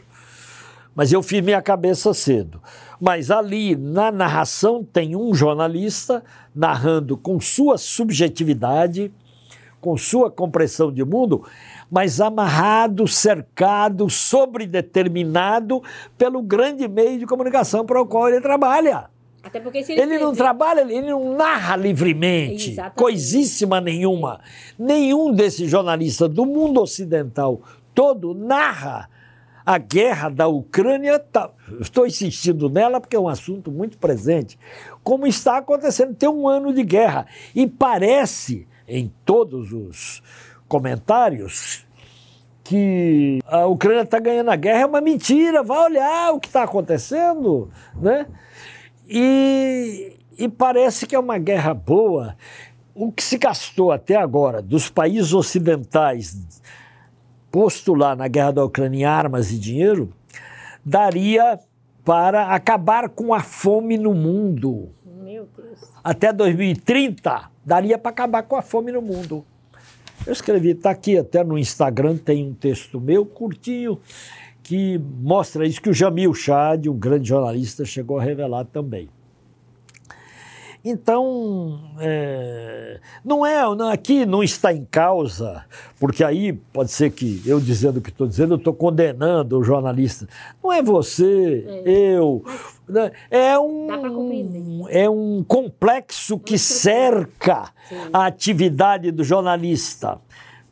mas eu fiz minha cabeça cedo. Mas ali na narração tem um jornalista narrando com sua subjetividade, com sua compreensão de mundo, mas amarrado, cercado, sobredeterminado pelo grande meio de comunicação para o qual ele trabalha. Até porque ele, ele não trabalha, ele não narra livremente, Exatamente. coisíssima nenhuma. Nenhum desses jornalistas do mundo ocidental todo narra a guerra da Ucrânia, tá, estou insistindo nela porque é um assunto muito presente, como está acontecendo, tem um ano de guerra. E parece em todos os comentários que a Ucrânia está ganhando a guerra é uma mentira, vai olhar o que está acontecendo, né? E, e parece que é uma guerra boa. O que se gastou até agora dos países ocidentais posto lá na guerra da Ucrânia em armas e dinheiro, daria para acabar com a fome no mundo. Meu Deus. Até 2030 daria para acabar com a fome no mundo. Eu escrevi, está aqui até no Instagram, tem um texto meu curtinho que mostra isso que o Jamil Chad, um grande jornalista, chegou a revelar também. Então, é, não é, aqui não está em causa, porque aí pode ser que eu dizendo o que estou dizendo, eu estou condenando o jornalista. Não é você, é. eu. Né, é um, é um complexo que cerca Sim. a atividade do jornalista.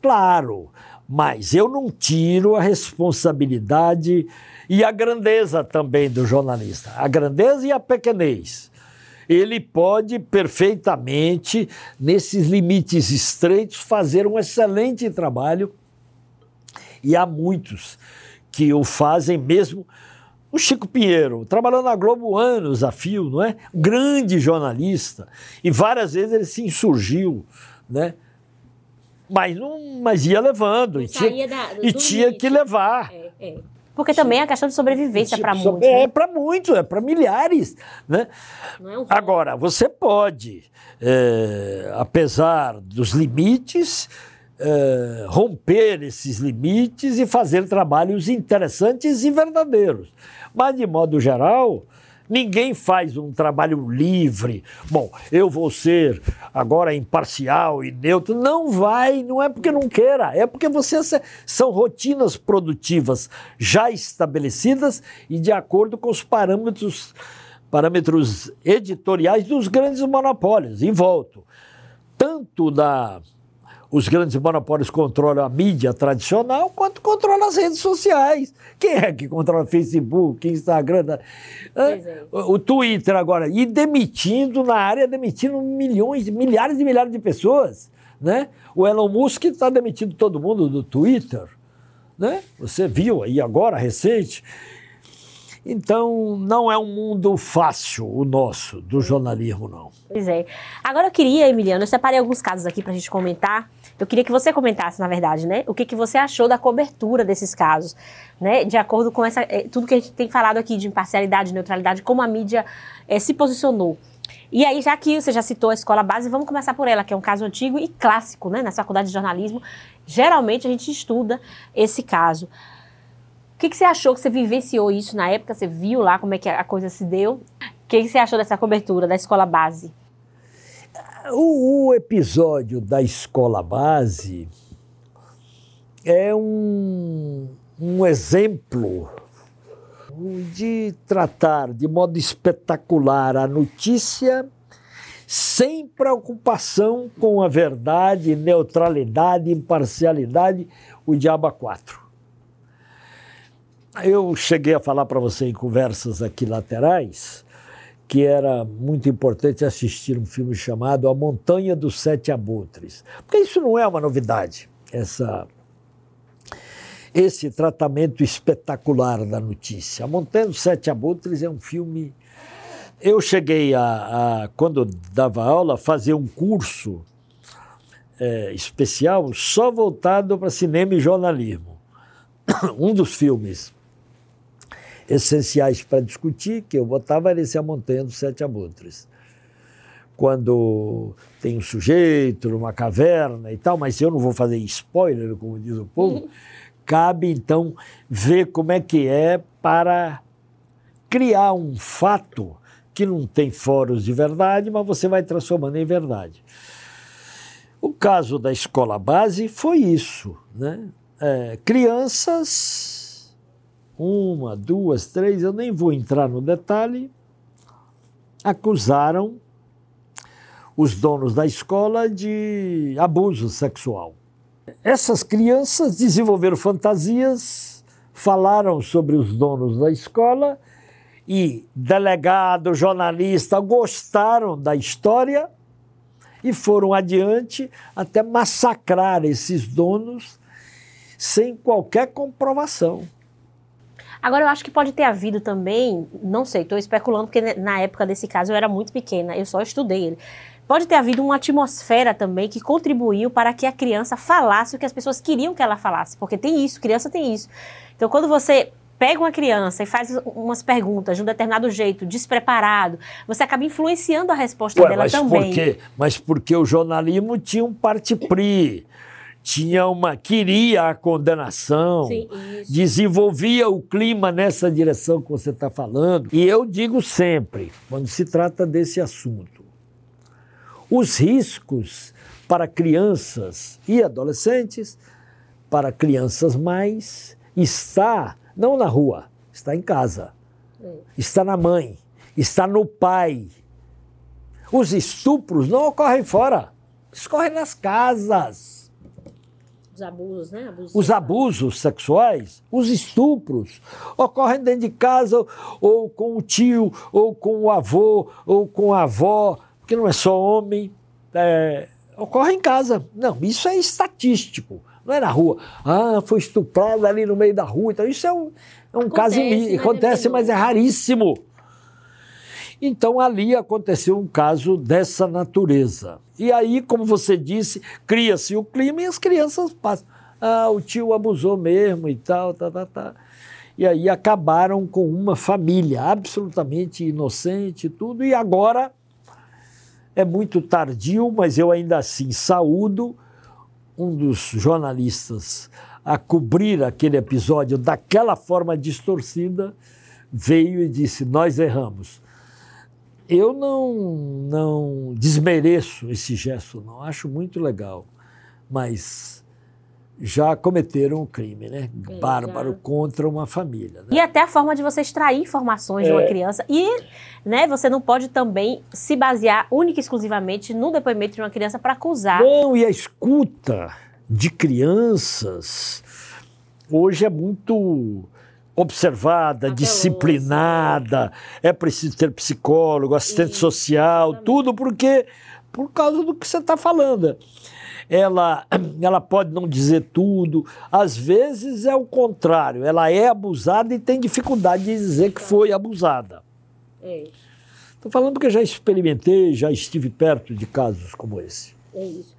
Claro, mas eu não tiro a responsabilidade e a grandeza também do jornalista. A grandeza e a pequenez ele pode perfeitamente, nesses limites estreitos, fazer um excelente trabalho. E há muitos que o fazem mesmo. O Chico Pinheiro, trabalhando na Globo anos a fio, não é? grande jornalista. E várias vezes ele se insurgiu, né? Mas, não, mas ia levando. e tinha, da, e tinha que levar. É, é. Porque também é a questão de sobrevivência para muitos. É, né? para muitos, é para milhares. Né? É um Agora, você pode, é, apesar dos limites, é, romper esses limites e fazer trabalhos interessantes e verdadeiros. Mas, de modo geral, Ninguém faz um trabalho livre. Bom, eu vou ser agora imparcial e neutro. Não vai, não é porque não queira, é porque você são rotinas produtivas já estabelecidas e de acordo com os parâmetros parâmetros editoriais dos grandes monopólios. E volto. Tanto da os grandes monopólios controlam a mídia tradicional, quanto controlam as redes sociais. Quem é que controla Facebook, Instagram? É. O Twitter agora. E demitindo na área, demitindo milhões, milhares e milhares de pessoas. Né? O Elon Musk está demitindo todo mundo do Twitter. Né? Você viu aí agora, recente. Então, não é um mundo fácil o nosso, do jornalismo, não. Pois é. Agora eu queria, Emiliano, eu separei alguns casos aqui para a gente comentar. Eu queria que você comentasse, na verdade, né? O que, que você achou da cobertura desses casos, né? De acordo com essa, eh, tudo que a gente tem falado aqui de imparcialidade, neutralidade, como a mídia é, se posicionou. E aí, já que você já citou a escola base, vamos começar por ela, que é um caso antigo e clássico, né? Na faculdade de jornalismo, geralmente a gente estuda esse caso. O que, que, você achou que você vivenciou isso na época? Você viu lá como é que a coisa se deu? O que, que você achou dessa cobertura da escola base? O, o episódio da escola base é um, um exemplo de tratar de modo espetacular a notícia sem preocupação com a verdade, neutralidade, imparcialidade, o Diaba 4. Eu cheguei a falar para você em conversas aqui laterais que era muito importante assistir um filme chamado A Montanha dos Sete Abutres. Porque isso não é uma novidade, essa, esse tratamento espetacular da notícia. A Montanha dos Sete Abutres é um filme eu cheguei a, a quando dava aula, fazer um curso é, especial só voltado para cinema e jornalismo. Um dos filmes essenciais para discutir que eu botava era esse A Montanha dos Sete Abutres. Quando tem um sujeito numa caverna e tal, mas eu não vou fazer spoiler, como diz o povo, cabe então ver como é que é para criar um fato que não tem foros de verdade, mas você vai transformando em verdade. O caso da escola base foi isso. Né? É, crianças, uma, duas, três, eu nem vou entrar no detalhe, acusaram os donos da escola de abuso sexual. Essas crianças desenvolveram fantasias, falaram sobre os donos da escola e delegado, jornalista gostaram da história e foram adiante até massacrar esses donos sem qualquer comprovação. Agora, eu acho que pode ter havido também, não sei, estou especulando, porque na época desse caso eu era muito pequena, eu só estudei ele. Pode ter havido uma atmosfera também que contribuiu para que a criança falasse o que as pessoas queriam que ela falasse, porque tem isso, criança tem isso. Então, quando você pega uma criança e faz umas perguntas de um determinado jeito, despreparado, você acaba influenciando a resposta Ué, dela mas também. Por quê? Mas porque o jornalismo tinha um parte-pri, tinha uma queria a condenação, Sim, desenvolvia o clima nessa direção que você está falando. E eu digo sempre, quando se trata desse assunto, os riscos para crianças e adolescentes, para crianças mais, está não na rua, está em casa. Está na mãe, está no pai. Os estupros não ocorrem fora, ocorrem nas casas. Os abusos, né? Abusos os abusos sexuais, os estupros, ocorrem dentro de casa, ou com o tio, ou com o avô, ou com a avó, porque não é só homem. É, ocorre em casa. Não, isso é estatístico. Não é na rua. Ah, foi estuprado ali no meio da rua. Então, isso é um, é um acontece, caso. Mas é acontece, é mas é raríssimo. Então, ali aconteceu um caso dessa natureza. E aí, como você disse, cria-se o clima e as crianças passam. Ah, o tio abusou mesmo e tal, tá, tá, tá. E aí acabaram com uma família absolutamente inocente e tudo. E agora é muito tardio, mas eu ainda assim saúdo um dos jornalistas a cobrir aquele episódio daquela forma distorcida veio e disse: Nós erramos. Eu não, não desmereço esse gesto, não. Acho muito legal. Mas já cometeram um crime, né? Bárbaro já. contra uma família. Né? E até a forma de você extrair informações é. de uma é. criança. E né, você não pode também se basear única e exclusivamente no depoimento de uma criança para acusar. Não, e a escuta de crianças hoje é muito observada, disciplinada, é preciso ter psicólogo, assistente social, tudo porque por causa do que você está falando ela, ela pode não dizer tudo, às vezes é o contrário, ela é abusada e tem dificuldade de dizer que foi abusada. Estou é. falando porque já experimentei, já estive perto de casos como esse. É isso.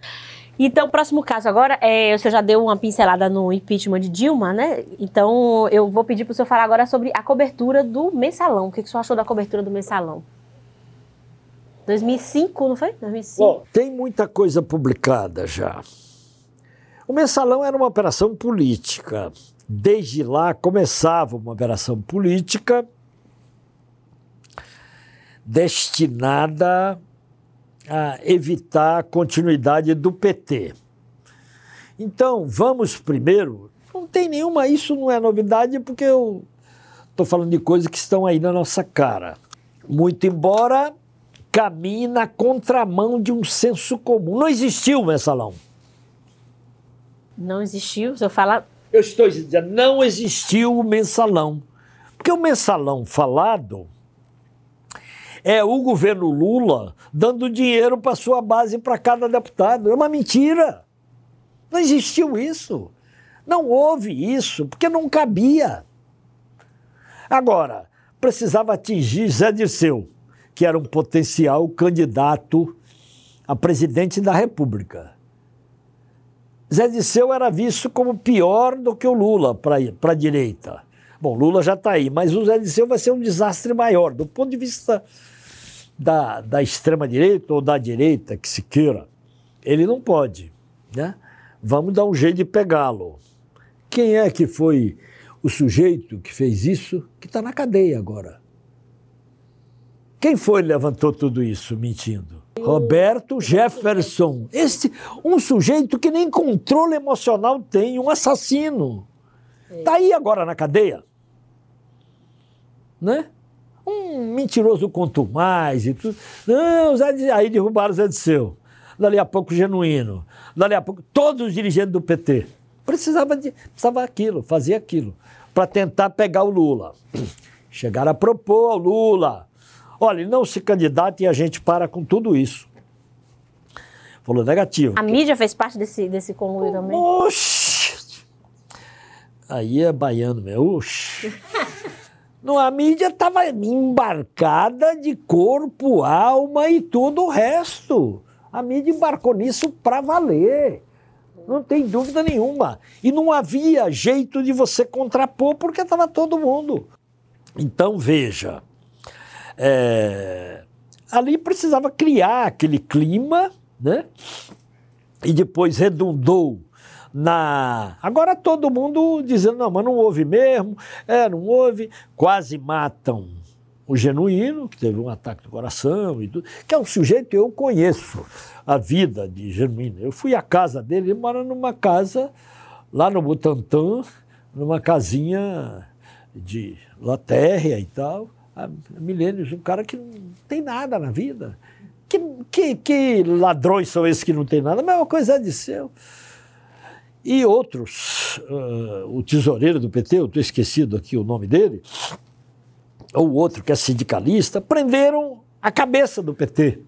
Então, o próximo caso agora, é, o senhor já deu uma pincelada no impeachment de Dilma, né? Então, eu vou pedir para o senhor falar agora sobre a cobertura do mensalão. O que, que o senhor achou da cobertura do mensalão? 2005, não foi? 2005. Bom, tem muita coisa publicada já. O mensalão era uma operação política. Desde lá começava uma operação política destinada a evitar a continuidade do PT. Então, vamos primeiro. Não tem nenhuma, isso não é novidade, porque eu estou falando de coisas que estão aí na nossa cara. Muito embora caminhe na contramão de um senso comum. Não existiu mensalão. Não existiu? Se eu falar. Eu estou dizendo, não existiu o mensalão. Porque o mensalão falado é o governo Lula dando dinheiro para sua base para cada deputado. É uma mentira. Não existiu isso. Não houve isso, porque não cabia. Agora, precisava atingir Zé Dirceu, que era um potencial candidato a presidente da República. Zé Dirceu era visto como pior do que o Lula para a direita. Bom, Lula já está aí, mas o Zé Dirceu vai ser um desastre maior. Do ponto de vista da, da extrema-direita ou da direita, que se queira, ele não pode. Né? Vamos dar um jeito de pegá-lo. Quem é que foi o sujeito que fez isso, que está na cadeia agora? Quem foi que levantou tudo isso mentindo? Roberto Jefferson. Este, um sujeito que nem controle emocional tem, um assassino. Está aí agora na cadeia. Né? Um mentiroso quanto mais e tudo. Não, Zé, aí derrubaram o Zé de Seu. Dali a pouco, Genuíno. Dali a pouco, todos os dirigentes do PT. Precisava, de, precisava aquilo, fazer aquilo, para tentar pegar o Lula. Chegaram a propor ao Lula. Olha, não se candidata e a gente para com tudo isso. Falou negativo. A mídia fez parte desse, desse conluio também? Oxi! Aí é baiano, meu. Oxi! No, a mídia estava embarcada de corpo, alma e tudo o resto. A mídia embarcou nisso para valer. Não tem dúvida nenhuma. E não havia jeito de você contrapor porque estava todo mundo. Então, veja. É, ali precisava criar aquele clima, né? E depois redundou na. Agora todo mundo dizendo, não, mas não houve mesmo, é, não houve, quase matam o Genuíno, que teve um ataque do coração e tudo, que é um sujeito que eu conheço a vida de Genuíno. Eu fui à casa dele, ele mora numa casa lá no Butantã, numa casinha de latérrea e tal, há milênios, um cara que não tem nada na vida. Que, que, que ladrões são esses que não tem nada? A mesma coisa é de seu. E outros, uh, o tesoureiro do PT, eu estou esquecido aqui o nome dele, ou outro que é sindicalista, prenderam a cabeça do PT.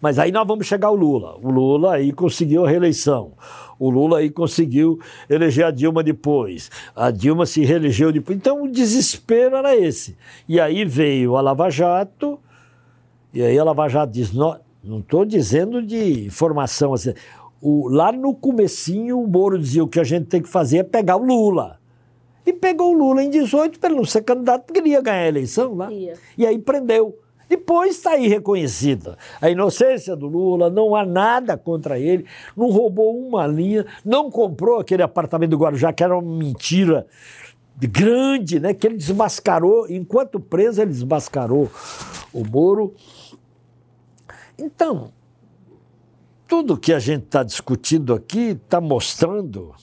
Mas aí nós vamos chegar ao Lula. O Lula aí conseguiu a reeleição. O Lula aí conseguiu eleger a Dilma depois. A Dilma se reelegeu depois. Então o desespero era esse. E aí veio a Lava Jato, e aí a Lava Jato diz: não estou dizendo de informação assim. O, lá no comecinho, o Moro dizia o que a gente tem que fazer é pegar o Lula. E pegou o Lula em 18 para ele não ser candidato, porque ele ia ganhar a eleição lá. Ia. E aí prendeu. Depois está aí reconhecida a inocência do Lula, não há nada contra ele, não roubou uma linha, não comprou aquele apartamento do Guarujá, que era uma mentira grande, né? Que ele desmascarou, enquanto preso, ele desmascarou o Moro. Então, tudo que a gente está discutindo aqui está mostrando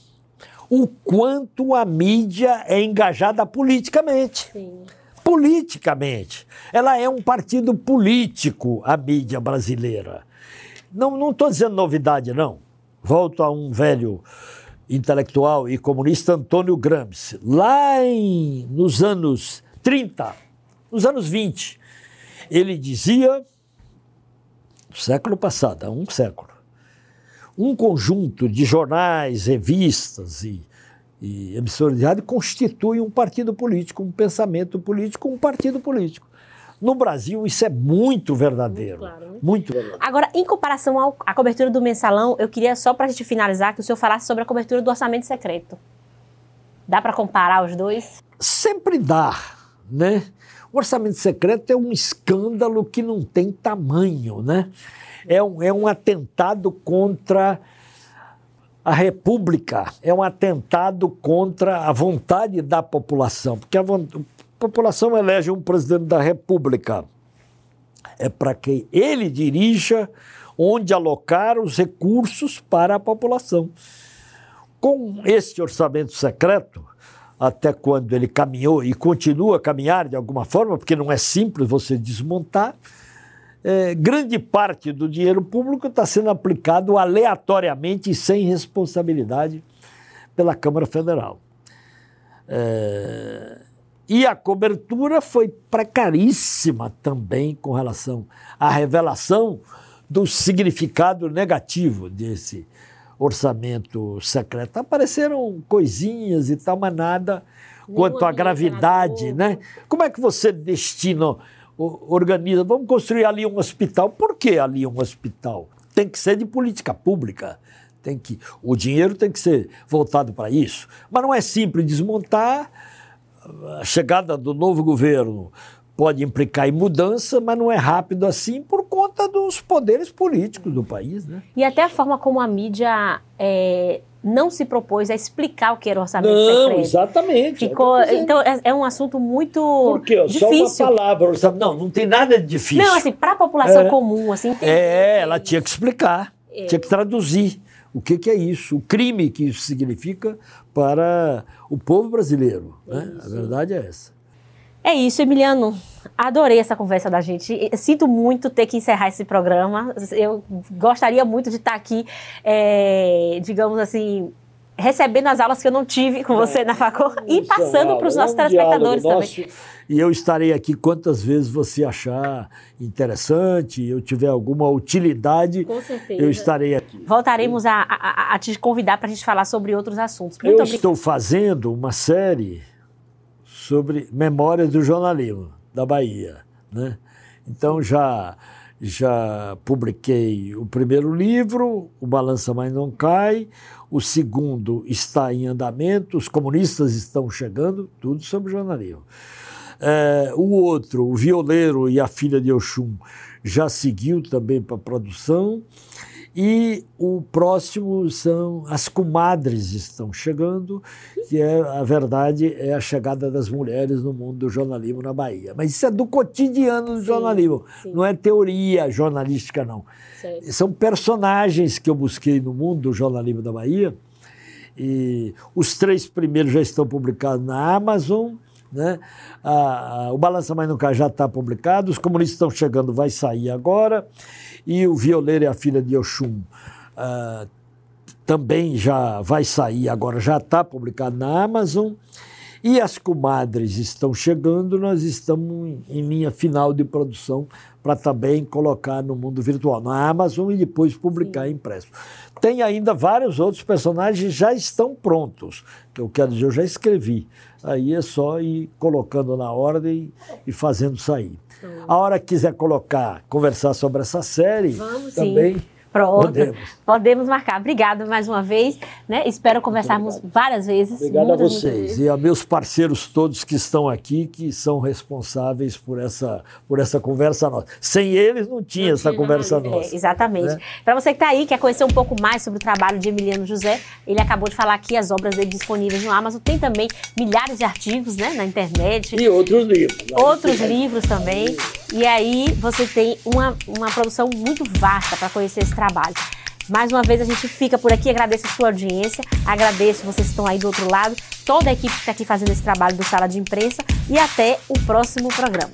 o quanto a mídia é engajada politicamente. Sim. Politicamente. Ela é um partido político, a mídia brasileira. Não estou dizendo novidade, não. Volto a um velho intelectual e comunista, Antônio Gramsci. Lá em, nos anos 30, nos anos 20, ele dizia, século passado, há um século, um conjunto de jornais, revistas e, e emissoras de rádio constitui um partido político, um pensamento político, um partido político. No Brasil, isso é muito verdadeiro. Muito, claro, né? muito verdadeiro. Agora, em comparação ao, à cobertura do mensalão, eu queria só para a gente finalizar que o senhor falasse sobre a cobertura do orçamento secreto. Dá para comparar os dois? Sempre dá, né? O orçamento secreto é um escândalo que não tem tamanho, né? é um, é um atentado contra a República, é um atentado contra a vontade da população, porque a, a população elege um presidente da República. É para que ele dirija onde alocar os recursos para a população. com este orçamento secreto, até quando ele caminhou e continua a caminhar de alguma forma, porque não é simples você desmontar, é, grande parte do dinheiro público está sendo aplicado aleatoriamente e sem responsabilidade pela Câmara Federal. É, e a cobertura foi precaríssima também com relação à revelação do significado negativo desse orçamento secreto. Apareceram coisinhas e tal, mas nada quanto à gravidade, né? Como é que você destina, organiza? Vamos construir ali um hospital. Por que ali um hospital? Tem que ser de política pública. Tem que, o dinheiro tem que ser voltado para isso. Mas não é simples desmontar. A chegada do novo governo pode implicar em mudança, mas não é rápido assim por conta dos poderes políticos do país. Né? E até a forma como a mídia é, não se propôs a explicar o que era o orçamento não, secreto. exatamente. Ficou, é então é, é, um assunto muito Por quê? difícil. Só uma palavra, orçamento. Não, não tem nada de difícil. Não, assim, para a população é, comum, assim. É, ela tinha que explicar, é. tinha que traduzir o que, que, é isso, o crime que isso significa para o povo brasileiro. Né? A verdade é essa. É isso, Emiliano. Adorei essa conversa da gente. Sinto muito ter que encerrar esse programa. Eu gostaria muito de estar aqui, é, digamos assim, recebendo as aulas que eu não tive com você na Facor e passando para os nossos é um telespectadores também. E eu estarei aqui quantas vezes você achar interessante, eu tiver alguma utilidade, com certeza. eu estarei aqui. Voltaremos a, a, a te convidar para a gente falar sobre outros assuntos. Muito eu obrigado. estou fazendo uma série sobre memórias do jornalismo da Bahia. Né? Então já, já publiquei o primeiro livro, O Balança Mais Não Cai, o segundo está em andamento, os comunistas estão chegando, tudo sobre jornalismo. É, o outro, O Violeiro e a Filha de Oxum, já seguiu também para produção. E o próximo são as comadres estão chegando, que é a verdade é a chegada das mulheres no mundo do jornalismo na Bahia. Mas isso é do cotidiano do sim, jornalismo, sim. não é teoria jornalística não. Certo. São personagens que eu busquei no mundo do jornalismo da Bahia. E os três primeiros já estão publicados na Amazon. Né? A, a, o Balança Mais Nunca já está publicado, os comunistas estão chegando, vai sair agora. E o Violeiro e a Filha de Oxum uh, também já vai sair, agora já está publicado na Amazon. E as comadres estão chegando, nós estamos em linha final de produção para também colocar no mundo virtual, na Amazon e depois publicar Sim. impresso. Tem ainda vários outros personagens já estão prontos, que eu quero dizer, eu já escrevi. Aí é só ir colocando na ordem e fazendo sair. A hora que quiser colocar, conversar sobre essa série, Vamos, também. Sim. Pronto. Podemos. Podemos marcar. Obrigado mais uma vez. Né? Espero conversarmos várias vezes. Obrigado muitas, a vocês e a meus parceiros todos que estão aqui, que são responsáveis por essa, por essa conversa nossa. Sem eles não tinha não essa tinha, conversa nossa. É, exatamente. Né? Para você que está aí, quer conhecer um pouco mais sobre o trabalho de Emiliano José, ele acabou de falar aqui as obras dele disponíveis no Amazon. Tem também milhares de artigos né, na internet. E outros livros. Outros livros também. E aí você tem uma, uma produção muito vasta para conhecer esse trabalho. Mais uma vez a gente fica por aqui, agradeço a sua audiência, agradeço vocês que estão aí do outro lado, toda a equipe que está aqui fazendo esse trabalho do Sala de Imprensa e até o próximo programa.